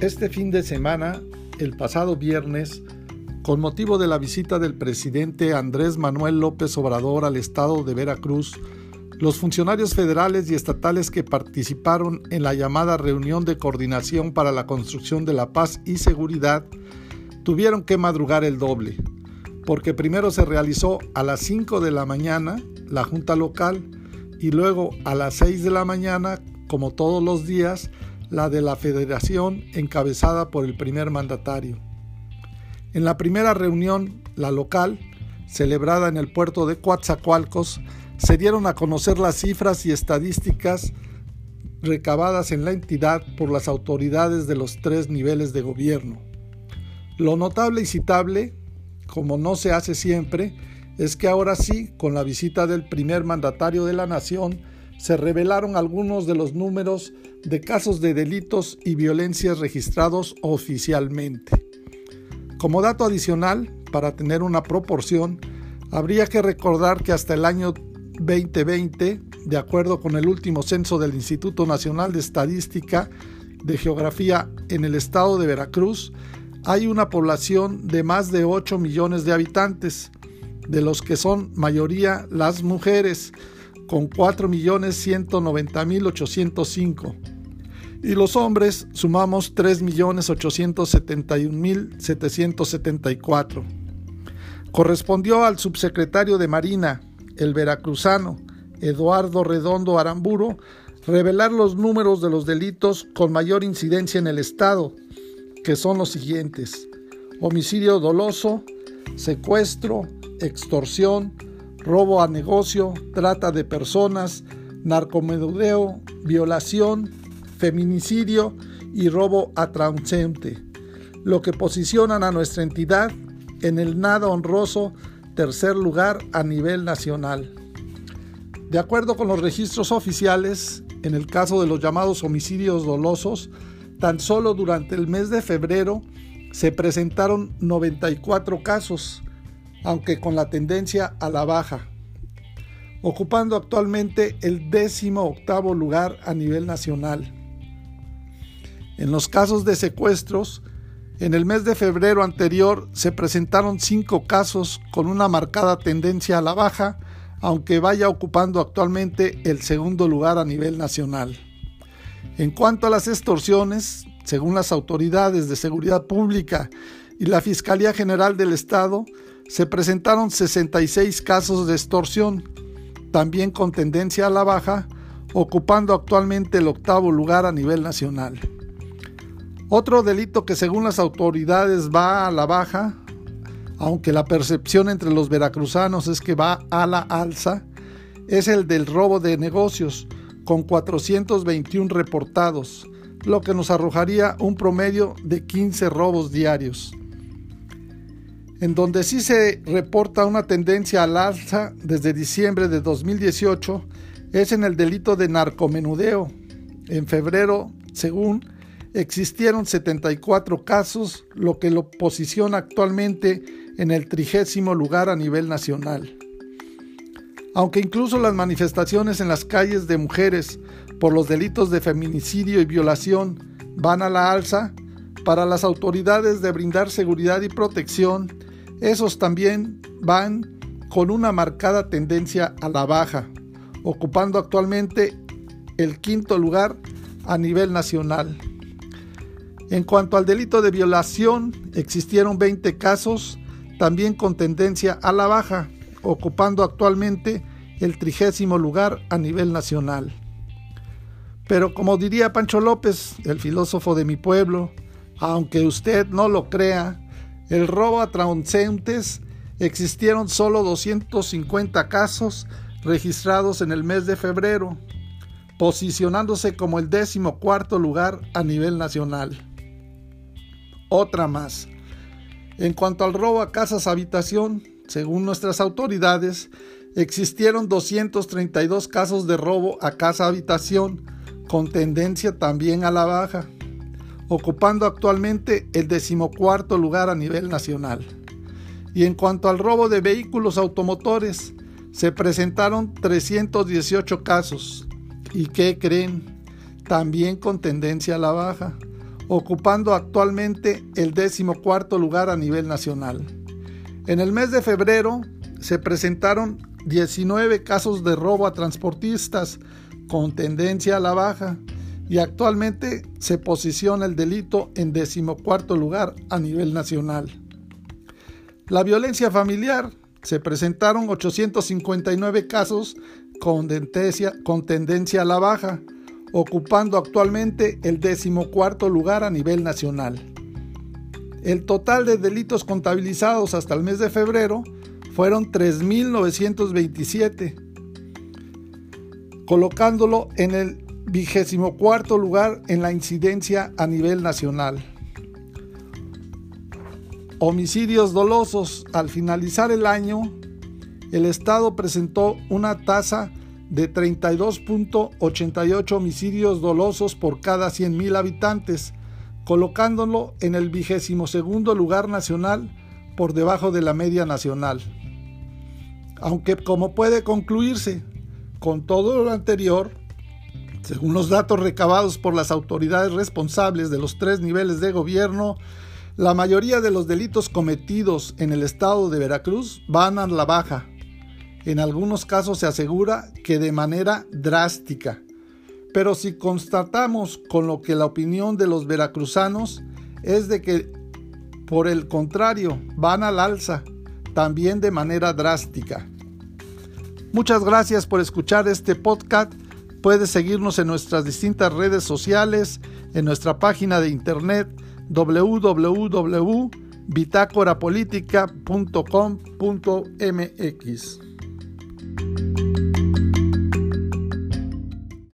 Este fin de semana, el pasado viernes, con motivo de la visita del presidente Andrés Manuel López Obrador al estado de Veracruz, los funcionarios federales y estatales que participaron en la llamada reunión de coordinación para la construcción de la paz y seguridad tuvieron que madrugar el doble, porque primero se realizó a las 5 de la mañana la junta local y luego a las 6 de la mañana, como todos los días, la de la federación encabezada por el primer mandatario. En la primera reunión, la local, celebrada en el puerto de Coatzacoalcos, se dieron a conocer las cifras y estadísticas recabadas en la entidad por las autoridades de los tres niveles de gobierno. Lo notable y citable, como no se hace siempre, es que ahora sí, con la visita del primer mandatario de la nación, se revelaron algunos de los números de casos de delitos y violencias registrados oficialmente. Como dato adicional, para tener una proporción, habría que recordar que hasta el año 2020, de acuerdo con el último censo del Instituto Nacional de Estadística de Geografía en el estado de Veracruz, hay una población de más de 8 millones de habitantes, de los que son mayoría las mujeres, con 4.190.805. Y los hombres sumamos 3.871.774. Correspondió al subsecretario de Marina, el veracruzano, Eduardo Redondo Aramburo, revelar los números de los delitos con mayor incidencia en el Estado, que son los siguientes. Homicidio doloso, secuestro, extorsión, robo a negocio, trata de personas, narcomedudeo, violación, feminicidio y robo a transeúnte, lo que posicionan a nuestra entidad en el nada honroso tercer lugar a nivel nacional. De acuerdo con los registros oficiales, en el caso de los llamados homicidios dolosos, tan solo durante el mes de febrero se presentaron 94 casos, aunque con la tendencia a la baja, ocupando actualmente el décimo octavo lugar a nivel nacional. En los casos de secuestros, en el mes de febrero anterior se presentaron cinco casos con una marcada tendencia a la baja, aunque vaya ocupando actualmente el segundo lugar a nivel nacional. En cuanto a las extorsiones, según las autoridades de seguridad pública y la Fiscalía General del Estado, se presentaron 66 casos de extorsión, también con tendencia a la baja, ocupando actualmente el octavo lugar a nivel nacional. Otro delito que según las autoridades va a la baja, aunque la percepción entre los veracruzanos es que va a la alza, es el del robo de negocios, con 421 reportados, lo que nos arrojaría un promedio de 15 robos diarios. En donde sí se reporta una tendencia al alza desde diciembre de 2018 es en el delito de narcomenudeo. En febrero, según, existieron 74 casos, lo que lo posiciona actualmente en el trigésimo lugar a nivel nacional. Aunque incluso las manifestaciones en las calles de mujeres por los delitos de feminicidio y violación van a la alza, para las autoridades de brindar seguridad y protección esos también van con una marcada tendencia a la baja, ocupando actualmente el quinto lugar a nivel nacional. En cuanto al delito de violación, existieron 20 casos, también con tendencia a la baja, ocupando actualmente el trigésimo lugar a nivel nacional. Pero como diría Pancho López, el filósofo de mi pueblo, aunque usted no lo crea, el robo a transeúntes existieron solo 250 casos registrados en el mes de febrero, posicionándose como el décimo cuarto lugar a nivel nacional. Otra más. En cuanto al robo a casas habitación, según nuestras autoridades, existieron 232 casos de robo a casa habitación, con tendencia también a la baja ocupando actualmente el decimocuarto lugar a nivel nacional. Y en cuanto al robo de vehículos automotores, se presentaron 318 casos. ¿Y qué creen? También con tendencia a la baja, ocupando actualmente el decimocuarto lugar a nivel nacional. En el mes de febrero se presentaron 19 casos de robo a transportistas con tendencia a la baja y actualmente se posiciona el delito en decimocuarto lugar a nivel nacional. La violencia familiar se presentaron 859 casos con tendencia, a la baja, ocupando actualmente el decimocuarto lugar a nivel nacional. El total de delitos contabilizados hasta el mes de febrero fueron 3.927, colocándolo en el vigésimo cuarto lugar en la incidencia a nivel nacional. Homicidios dolosos. Al finalizar el año, el Estado presentó una tasa de 32.88 homicidios dolosos por cada 100.000 habitantes, colocándolo en el vigésimo segundo lugar nacional por debajo de la media nacional. Aunque como puede concluirse, con todo lo anterior, según los datos recabados por las autoridades responsables de los tres niveles de gobierno, la mayoría de los delitos cometidos en el estado de Veracruz van a la baja. En algunos casos se asegura que de manera drástica. Pero si constatamos con lo que la opinión de los veracruzanos es de que por el contrario van al alza, también de manera drástica. Muchas gracias por escuchar este podcast. Puedes seguirnos en nuestras distintas redes sociales, en nuestra página de internet www.bitácorapolítica.com.mx.